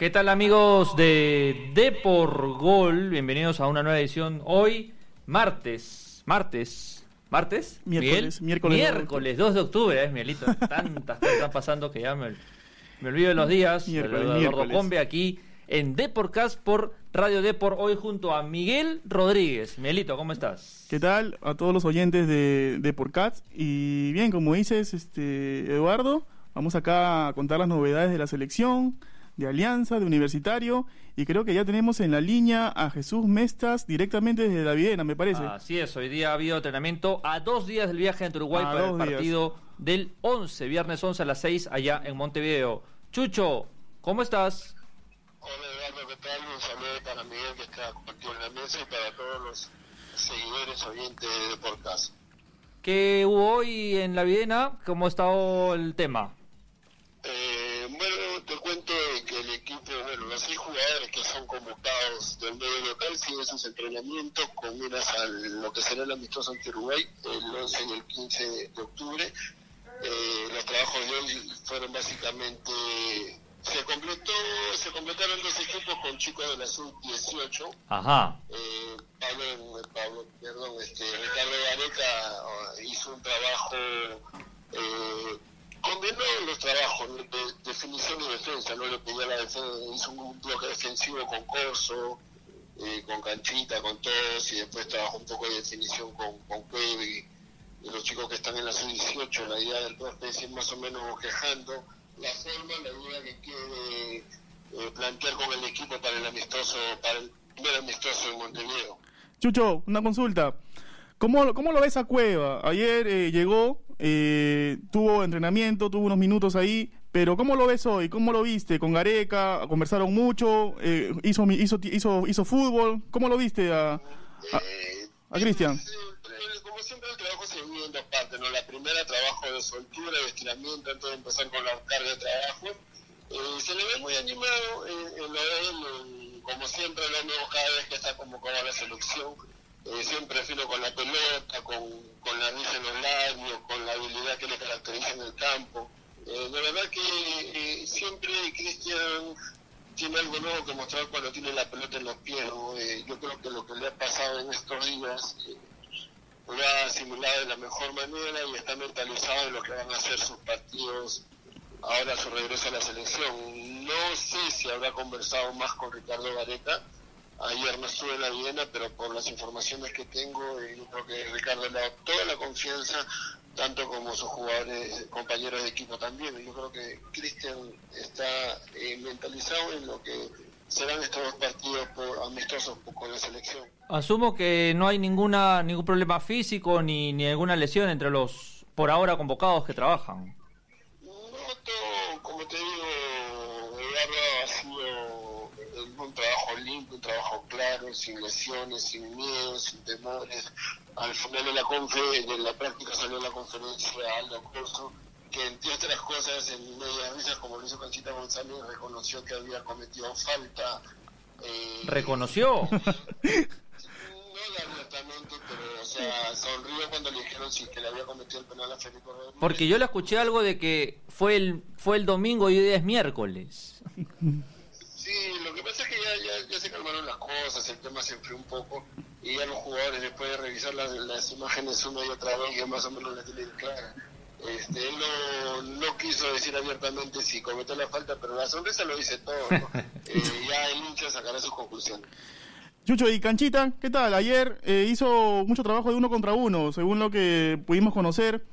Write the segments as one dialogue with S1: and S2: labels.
S1: ¿Qué tal amigos de Depor Gol? Bienvenidos a una nueva edición hoy, martes, martes, martes,
S2: miércoles,
S1: miércoles, miércoles 2 de octubre, es Mielito, tantas cosas están pasando que ya me, olvido de los días.
S2: Miércoles,
S1: Eduardo Combe aquí en Deporcast por Radio Depor, hoy junto a Miguel Rodríguez. Mielito, ¿cómo estás?
S2: ¿Qué tal? A todos los oyentes de Deporcast. Y bien, como dices, este Eduardo, vamos acá a contar las novedades de la selección de Alianza, de Universitario, y creo que ya tenemos en la línea a Jesús Mestas directamente desde la Viena, me parece.
S1: Así es, hoy día ha habido entrenamiento a dos días del viaje entre Uruguay para el partido del 11, viernes 11 a las 6 allá en Montevideo. Chucho, ¿cómo estás?
S3: Hola Eduardo, ¿qué tal? Un saludo para Miguel que está compartido en la mesa y para todos los seguidores oyentes de podcast.
S1: ¿Qué hubo hoy en la Viena? ¿Cómo ha estado el tema?
S3: Eh, bueno, te cuento que el equipo, bueno, los seis jugadores que son convocados del medio local siguen sus entrenamientos con miras a lo que será el amistoso ante Uruguay el 11 y el 15 de octubre. Eh, los trabajos de hoy fueron básicamente se completó se completaron dos equipos con chicos de la sub 18
S1: ajá.
S3: Eh, Pablo, Pablo perdón este Ricardo Gareca uh, hizo un trabajo eh, combinó los trabajos de definición y defensa, no le pidió la defensa, hizo un bloque defensivo con Corso, eh, con Canchita, con todos, y después trabajó un poco de definición con, con y, los chicos que están en la sub-18, la idea del profe es ir más o menos bosquejando la forma, la idea que quiere eh, plantear con el equipo para el amistoso, para el primer amistoso en Montevideo.
S2: Chucho, una consulta. ¿Cómo, ¿Cómo lo ves a Cueva? Ayer eh, llegó, eh, tuvo entrenamiento, tuvo unos minutos ahí, pero ¿cómo lo ves hoy? ¿Cómo lo viste? ¿Con Gareca? ¿Conversaron mucho? Eh, hizo, hizo, hizo, ¿Hizo fútbol? ¿Cómo lo viste a, a, Cristian?
S3: como siempre el trabajo se divide en dos partes, ¿no? La primera trabajo de soltura, de estiramiento antes de empezar con la carga de trabajo. se le ve muy animado en, lo como siempre lo vemos cada vez que está convocado a la selección siempre filo con la pelota, con, con la risa en los labios, con la habilidad que le caracteriza en el campo. Eh, de verdad que eh, siempre Cristian tiene algo nuevo que mostrar cuando tiene la pelota en los pies. Eh, yo creo que lo que le ha pasado en estos días lo ha asimilado de la mejor manera y está mentalizado en lo que van a ser sus partidos ahora su regreso a la selección. No sé si habrá conversado más con Ricardo Gareca Ayer no estuve en la Viena, pero por las informaciones que tengo, yo creo que Ricardo le da toda la confianza, tanto como sus jugadores, compañeros de equipo también. Yo creo que Cristian está eh, mentalizado en lo que serán estos dos partidos por, amistosos con la selección.
S1: Asumo que no hay ninguna ningún problema físico ni, ni alguna lesión entre los por ahora convocados que trabajan.
S3: No, como te digo, Eduardo ha sido un trabajo limpio, un trabajo claro, sin lesiones, sin miedos, sin temores. Al final de la, de la práctica salió la conferencia Aldo Corso, que entre otras cosas, en media como lo hizo Conchita González, reconoció que había cometido falta.
S1: Eh, ¿Reconoció?
S3: no abiertamente, pero o sea, sonrió cuando le dijeron si que le había cometido el penal a Federico Rodríguez.
S1: Porque yo le escuché algo de que fue el fue el domingo y hoy es miércoles.
S3: Sí, lo que pasa es que ya, ya, se calmaron las cosas, el tema se enfrió un poco y ya los jugadores después de revisar las, las imágenes una y otra vez ya más o menos la tienen clara. Este, él no, no, quiso decir abiertamente si cometió la falta, pero la sonrisa lo dice todo. eh, ya el hincha sacará sus conclusiones.
S2: Chucho, y Canchita, ¿qué tal? Ayer eh, hizo mucho trabajo de uno contra uno, según lo que pudimos conocer.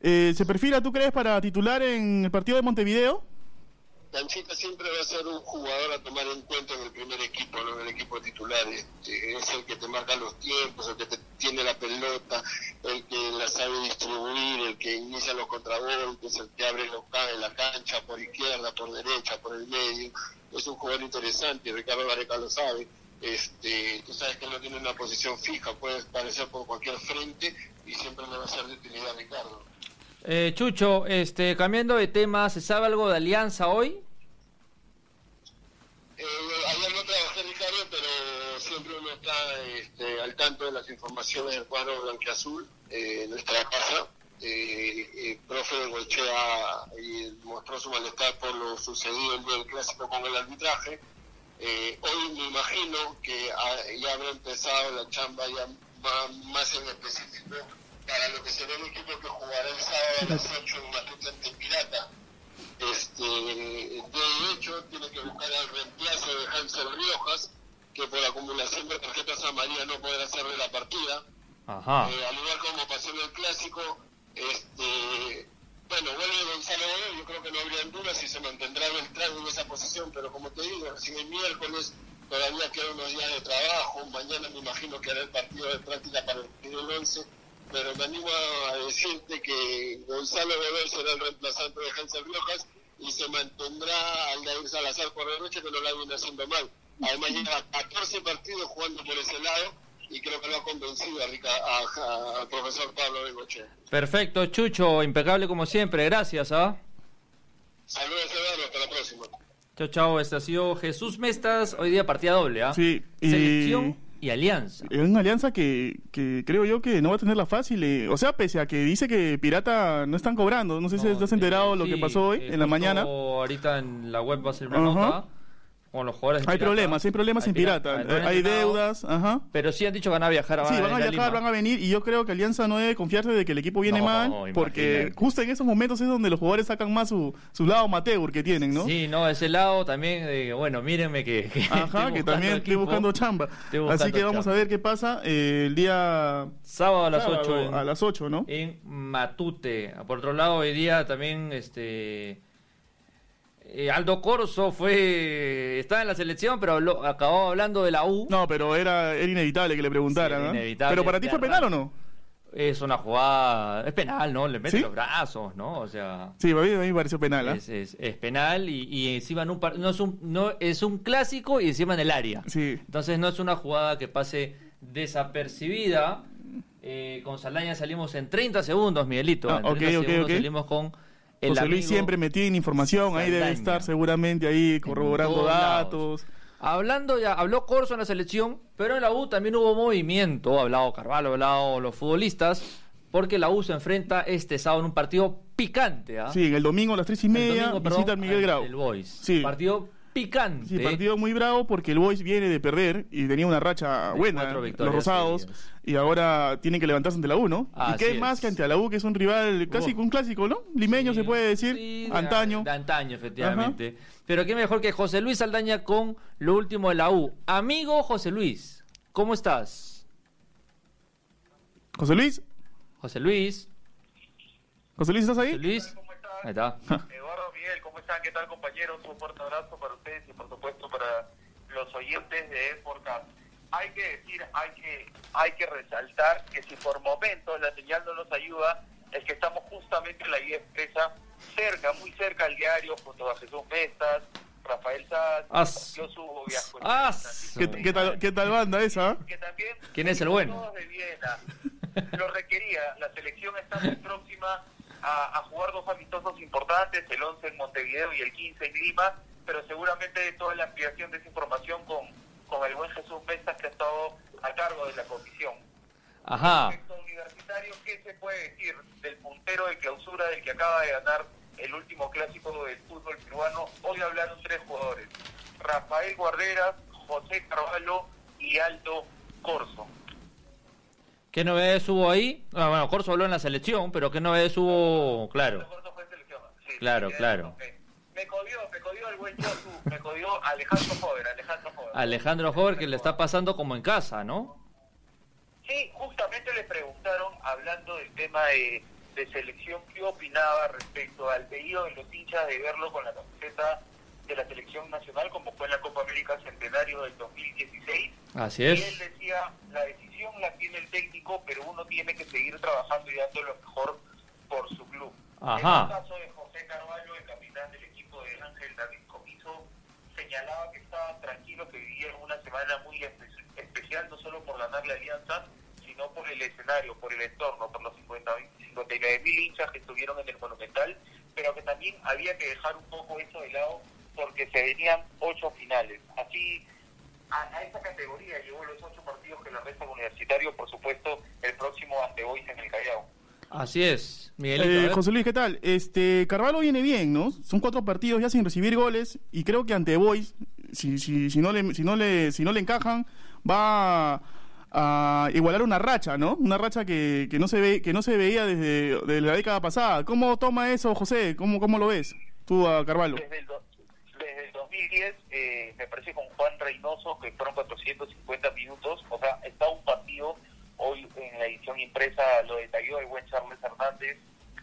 S2: Eh, ¿Se perfila, tú crees, para titular en el partido de Montevideo?
S3: Canchita siempre va a ser un jugador a tomar en cuenta en el primer equipo, no en el equipo titular. Este, es el que te marca los tiempos, el que te tiene la pelota, el que la sabe distribuir, el que inicia los contragolpes, el que abre los en la cancha por izquierda, por derecha, por el medio. Es un jugador interesante, Ricardo Gareca lo sabe. Este, tú sabes que no tiene una posición fija, puede aparecer por cualquier frente y siempre le va a ser de utilidad a Ricardo.
S1: Eh, Chucho, este, cambiando de tema, ¿se sabe algo de Alianza hoy?
S3: Eh, ayer no trabajé Ricardo, pero siempre uno está este, al tanto de las informaciones del cuadro blanqueazul, eh, nuestra casa. eh, el profe de Gochea mostró su malestar por lo sucedido el clásico con el arbitraje. Eh, hoy me imagino que ya habrá empezado la chamba ya más, en específico para lo que será el equipo que jugará el sábado a las 8 en Matute ante Pirata. Este, de hecho, tiene que buscar el reemplazo de Hansel Riojas, que por acumulación de tarjetas amarillas no podrá hacer de la partida. Ajá. Eh, al igual como pasó en el clásico, este, bueno, vuelve Gonzalo yo creo que no habría duda si se mantendrá Beltrán en esa posición, pero como te digo, si el miércoles todavía quedan unos días de trabajo, mañana me imagino que hará el partido de práctica para el partido 11, pero me animo a decirte que Gonzalo Godoy será el reemplazante de Hansel Riojas y se mantendrá Aldair Salazar por la noche, que no la viene haciendo mal. Además lleva 14 partidos jugando por ese lado y creo que lo ha convencido al profesor Pablo Bengoche.
S1: Perfecto, Chucho, impecable como siempre, gracias. ¿ah?
S3: Saludos, Eduardo, hasta la próxima.
S1: Chao, chao, este ha sido Jesús Mestas, hoy día partida doble, ¿ah?
S2: Sí.
S1: Selección y alianza.
S2: Es una alianza que, que creo yo que no va a tenerla fácil. Eh. O sea, pese a que dice que Pirata no están cobrando. No sé si estás enterado lo que pasó hoy, en la mañana.
S1: Ahorita en la web va a ser una nota los jugadores.
S2: Hay problemas, hay problemas en Pirata. Hay, deudas, ajá.
S1: Pero sí han dicho que van a viajar.
S2: sí, van a viajar, van a venir. Y yo creo que Alianza no debe confiarse de que el equipo viene mal. porque justo en esos momentos es donde los jugadores sacan más su, su lado amateur que tienen, ¿no?
S1: Sí, no, ese lado también de, bueno, mírenme que.
S2: ajá, que también estoy buscando chamba. Así que vamos a ver qué pasa eh, el día.
S1: Sábado a las 8.
S2: a las 8, ¿no?
S1: En Matute. Por otro lado, hoy día también este eh, Aldo Corso fue estaba en la selección, pero acabó hablando de la U.
S2: No, pero era, era inevitable que le preguntaran. pero para ti fue penal o no?
S1: Es una jugada, es penal, ¿no? Le mete los brazos, ¿no? O sea.
S2: Sí, a mí, me pareció penal.
S1: ¿eh? Es, es, penal y, encima en un no es un no es un clásico y encima en el área.
S2: Sí.
S1: Entonces no es una jugada que pase desapercibida. Eh, con Saldaña salimos en 30 segundos, Miguelito. Ah, en 30 segundos salimos con
S2: José Luis siempre metía en información, ahí debe estar seguramente ahí corroborando datos.
S1: Hablando ya, habló Corso en la selección, pero en la U también hubo movimiento, ha hablado Carvalho, ha hablado los futbolistas, porque la U se enfrenta este sábado en un partido picante. ¿ah?
S2: Sí, el domingo a las tres y media visita Miguel Grau.
S1: El Boys. Sí. Partido picante.
S2: Sí, partido muy bravo porque el Boys viene de perder y tenía una racha buena, los rosados, y ahora tienen que levantarse ante la U, ¿no? y qué más que ante la U, que es un rival casi un clásico, ¿no? Limeño se puede decir, antaño.
S1: De, antaño, efectivamente. Pero qué mejor que José Luis Aldaña con lo último de la U. Amigo José Luis, ¿cómo estás?
S2: José Luis.
S1: José Luis.
S2: José Luis, ¿estás ahí?
S1: José Luis. Ahí está.
S4: ¿Qué tal, compañeros? Un fuerte abrazo para ustedes y, por supuesto, para los oyentes de Esporcast. Hay que decir, hay que, hay que resaltar que si por momentos la señal no nos ayuda, es que estamos justamente en la guía expresa, cerca, muy cerca al diario, junto a Jesús Mestas, Rafael Sanz, yo subo
S2: ¿Qué, tal, ¿Qué tal banda esa?
S4: Que también,
S1: ¿Quién es el bueno?
S4: De Viena. Lo requería, la selección está muy próxima a, jugar dos amistosos importantes, el 11 en Montevideo y el 15 en Lima, pero seguramente toda la ampliación de esa información con, con el buen Jesús Mestas que ha estado a cargo de la comisión.
S1: Ajá.
S4: Respecto universitario, ¿qué se puede decir del puntero de clausura del que acaba de ganar el último clásico del fútbol peruano? Hoy hablaron tres jugadores, Rafael Guarderas, José Carvalho y Aldo Corso.
S1: ¿Qué novedades hubo ahí? Ah, bueno, Corso habló en la selección, pero ¿qué novedades hubo? Claro. claro, claro.
S4: Me codió, me codió el buen Josu, me codió Alejandro Jover, Alejandro Jover.
S1: Alejandro Jover que le está pasando como en casa, ¿no?
S4: Sí, justamente le preguntaron, hablando del tema de, de selección, qué opinaba respecto al pedido de los hinchas de verlo con la camiseta de la selección nacional, como fue en la Copa América Centenario del 2016.
S1: Así es.
S4: Y él decía, la decisión la tiene el técnico, pero uno tiene que seguir trabajando y dando lo mejor por su club.
S1: Ajá.
S4: En el caso de José Carvalho, el capitán del equipo de Ángel David Comiso, señalaba que estaba tranquilo, que vivía una semana muy especial, no solo por ganar la alianza, sino por el escenario, por el entorno, por los 50, 59 mil hinchas que estuvieron en el Monumental, pero que también había que dejar un poco eso de lado porque se venían ocho finales. Así, a, esa categoría llegó los ocho partidos que le resta universitario, por supuesto, el próximo ante Boys en el Callao.
S1: Así es. Miguelito,
S2: Eh. José Luis, ¿qué tal? Este, Carvalho viene bien, ¿no? Son cuatro partidos ya sin recibir goles y creo que ante Boys, si, si, si, no, le, si, no, le, si no le encajan, va a igualar una racha, ¿no? Una racha que, que, no, se ve, que no se veía desde, desde la década pasada. ¿Cómo toma eso, José? ¿Cómo, cómo lo ves tú a Carvalho?
S4: Desde el, do- desde el 2010, eh, me parece con Juan Reynoso, que fueron 450 minutos, o sea, está un partido, hoy en la edición impresa lo detalló el buen Charles Hernández,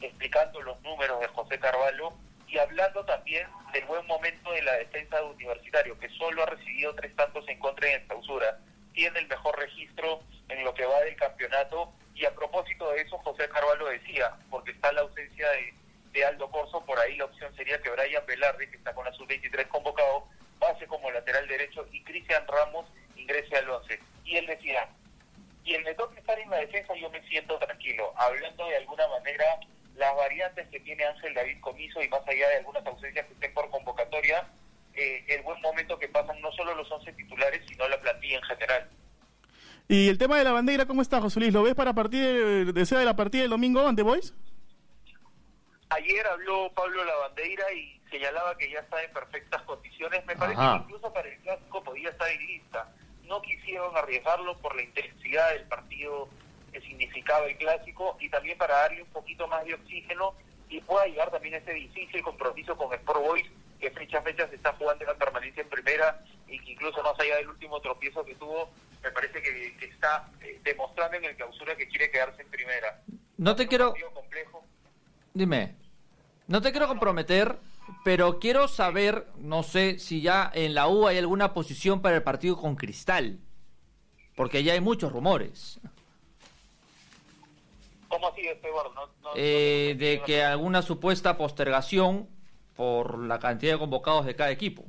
S4: explicando los números de José Carvalho y hablando también del buen momento de la defensa de Universitario, que solo ha recibido tres tantos en contra en clausura, tiene el mejor registro en lo que va del campeonato. Y a propósito de eso José Carvalho decía, porque está la ausencia de, de Aldo Corso, por ahí la opción sería que Brian Velarde, que está con la sub-23 convocado, pase como lateral derecho y Cristian Ramos ingrese al 11. Y él decía, el me toca estar en la defensa yo me siento tranquilo, hablando de alguna manera las variantes que tiene Ángel David Comiso y más allá de algunas ausencias que estén por convocatoria, eh, el buen momento que pasan no solo los 11 titulares, sino la plantilla en general.
S2: Y el tema de la bandera, ¿cómo está, José Luis? ¿Lo ves para partir, desea de la partida del domingo ante Boys?
S4: Ayer habló Pablo Lavandeira y señalaba que ya está en perfectas condiciones. Me parece
S1: Ajá.
S4: que incluso para el clásico podía estar en lista. No quisieron arriesgarlo por la intensidad del partido que significaba el clásico y también para darle un poquito más de oxígeno y pueda llegar también ese difícil compromiso con Sport Boys que fecha a fecha se está jugando en la permanencia en primera y que incluso más allá del último tropiezo que tuvo, me parece que, que está eh, demostrando en el clausura que quiere quedarse en primera.
S1: No te quiero...
S4: complejo.
S1: Dime, no te quiero comprometer, pero quiero saber, no sé si ya en la U hay alguna posición para el partido con Cristal, porque ya hay muchos rumores
S4: ¿Cómo así, este? No, no-
S1: eh,
S4: no-
S1: de que alguna supuesta postergación por la cantidad de convocados de cada equipo.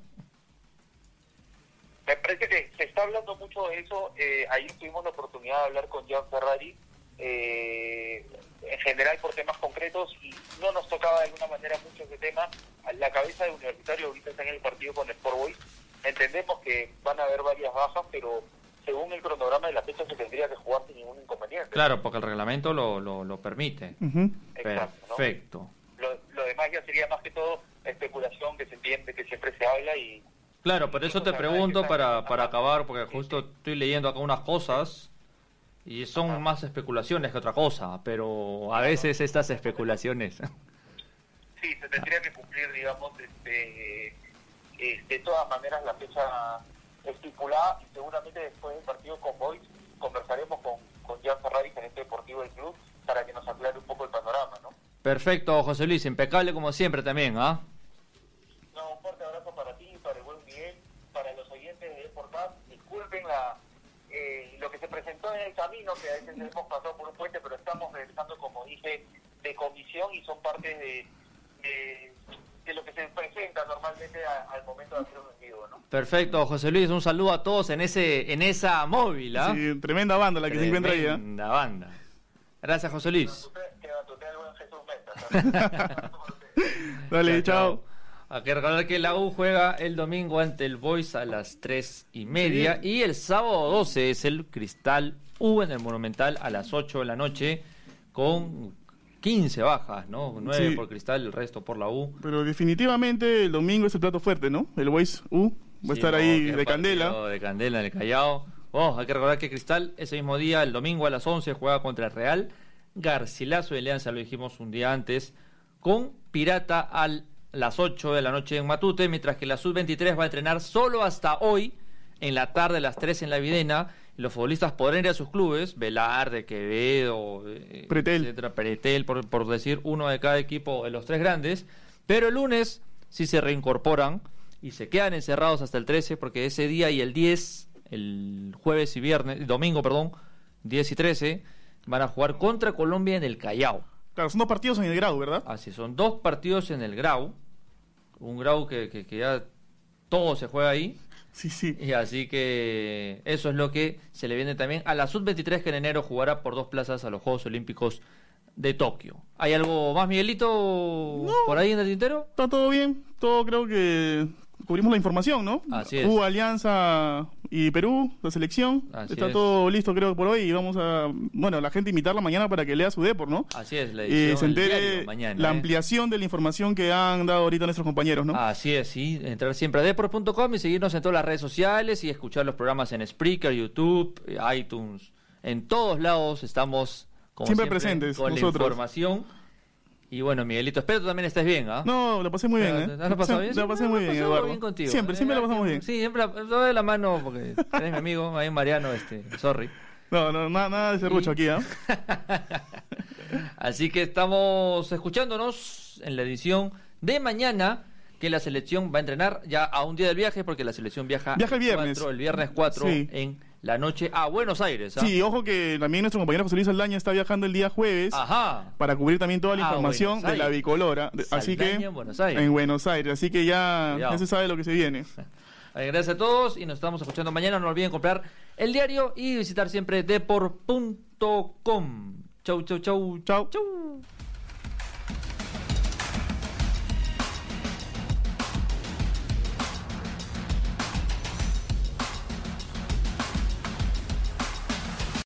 S4: Me parece que se está hablando mucho de eso. Eh, ayer tuvimos la oportunidad de hablar con John Ferrari, eh, en general por temas concretos, y no nos tocaba de alguna manera mucho ese tema. La cabeza de Universitario ahorita está en el partido con Sport Boys. Entendemos que van a haber varias bajas, pero según el cronograma de la fecha se tendría que jugar sin ningún inconveniente.
S1: Claro, porque el reglamento lo, lo, lo permite.
S2: Ujú.
S4: Exacto, ¿no?
S1: Perfecto.
S4: Lo, lo demás ya sería más que todo especulación que se entiende, que siempre se habla y
S1: Claro, por eso te pregunto para, para acabar, porque justo estoy leyendo acá unas cosas y son más especulaciones que otra cosa, pero a veces estas especulaciones...
S4: Sí, se tendría que cumplir, digamos, este, eh, de todas maneras la fecha estipulada y seguramente después del partido con Boys conversaremos con, con Jan Ferrari, gerente deportivo del club, para que nos aclare un poco el panorama, ¿no?
S1: Perfecto, José Luis, impecable como siempre también, ¿ah
S4: un fuerte abrazo para ti, para el buen Miguel, para los oyentes de Deportaz. Disculpen la, eh, lo que se presentó en el camino, que a veces hemos pasado por un puente, pero estamos regresando, como dije, de comisión y son parte de, de, de lo que se presenta normalmente a- al momento de hacer un envío, ¿no?
S1: Perfecto, José Luis, un saludo a todos en ese en esa móvil, ¿ah?
S2: Sí, tremenda banda la que se encuentra ahí. ¿eh?
S1: Tremenda banda. Gracias, José Luis.
S4: Que batutea.
S2: Dale, chao.
S1: Hay que recordar que la U juega el domingo ante el Boys a las 3 y media. Y el sábado 12 es el Cristal U en el Monumental a las 8 de la noche con 15 bajas, ¿no? 9
S2: Sí.
S1: por Cristal, el resto por la U.
S2: Pero definitivamente el domingo es el plato fuerte, ¿no? El Boys U va a
S1: Sí,
S2: estar
S1: no,
S2: ahí de candela.
S1: De candela en el Callao. Oh, hay que recordar que Cristal ese mismo día, el domingo a las 11, juega contra el Real. Garcilaso de Alianza, lo dijimos un día antes, con Pirata a las 8 de la noche en Matute, mientras que la Sub-23 va a entrenar solo hasta hoy, en la tarde a las 3 en la Videna. Los futbolistas podrán ir a sus clubes, Velarde, Quevedo, eh,
S2: Pretel.
S1: etcétera, Pretel, por, por decir uno de cada equipo de los tres grandes. Pero el lunes sí se reincorporan y se quedan encerrados hasta el 13 porque ese día y el 10, el jueves y viernes, domingo, perdón, 10 y 13, van a jugar contra Colombia en el Callao.
S2: Claro, son dos partidos en el grado, ¿verdad?
S1: Así son dos partidos en el Grau, un Grau que, que, que ya todo se juega ahí.
S2: Sí, sí.
S1: Y así que eso es lo que se le viene también a la Sub-23 que en enero jugará por dos plazas a los Juegos Olímpicos de Tokio. ¿Hay algo más, Miguelito, por ahí en el tintero?
S2: Está todo bien, todo creo que cubrimos la información, ¿no?
S1: Así es.
S2: Hubo Alianza y Perú, la selección.
S1: Así
S2: Está
S1: es.
S2: todo listo, creo, por hoy. Y vamos a, bueno, la gente invitarla mañana para que lea su deport, ¿no?
S1: Así es, la
S2: Y
S1: edición
S2: se entere
S1: mañana.
S2: la
S1: ¿eh?
S2: ampliación de la información que han dado ahorita nuestros compañeros, ¿no?
S1: Así es, sí. Entrar siempre a deport.com y seguirnos en todas las redes sociales y escuchar los programas en Spreaker, YouTube, eh, iTunes. En todos lados estamos como
S2: Siempre presentes,
S1: con
S2: nosotros.
S1: la información. Y bueno, Miguelito, espero que tú también estés bien, ¿ah?
S2: No, lo pasé muy bien, ¿eh?
S1: ¿Te- te- ¿Lo pasado bien?
S2: La pasé muy bien, Eduardo.
S1: bien contigo.
S2: Siempre, siempre
S1: Eh,
S2: la pasamos bien.
S1: Sí, siempre de la mano porque eres mi amigo, ahí Mariano, este, sorry.
S2: No, no, nada, nada de serrucho aquí, ¿ah?
S1: Así que estamos escuchándonos en la edición de mañana que la selección va a entrenar ya a un día del viaje porque la selección viaja,
S2: Viaja el viernes.
S1: 4, el viernes 4
S2: Sí.
S1: en la noche a Buenos Aires. ¿ah?
S2: Sí, ojo que también nuestro compañero José Luis Aldaña está viajando el día jueves
S1: Ajá.
S2: para cubrir también toda la
S1: Ah,
S2: información de la bicolora. De- Así que
S1: en Buenos Aires.
S2: en Buenos Aires. Así que ya,
S1: Cuidado.
S2: ya se sabe lo que se viene.
S1: Gracias a todos y nos estamos escuchando mañana. No olviden comprar el diario y visitar siempre depor.com. Chau, chau, chau.
S2: Chau.
S1: Chau.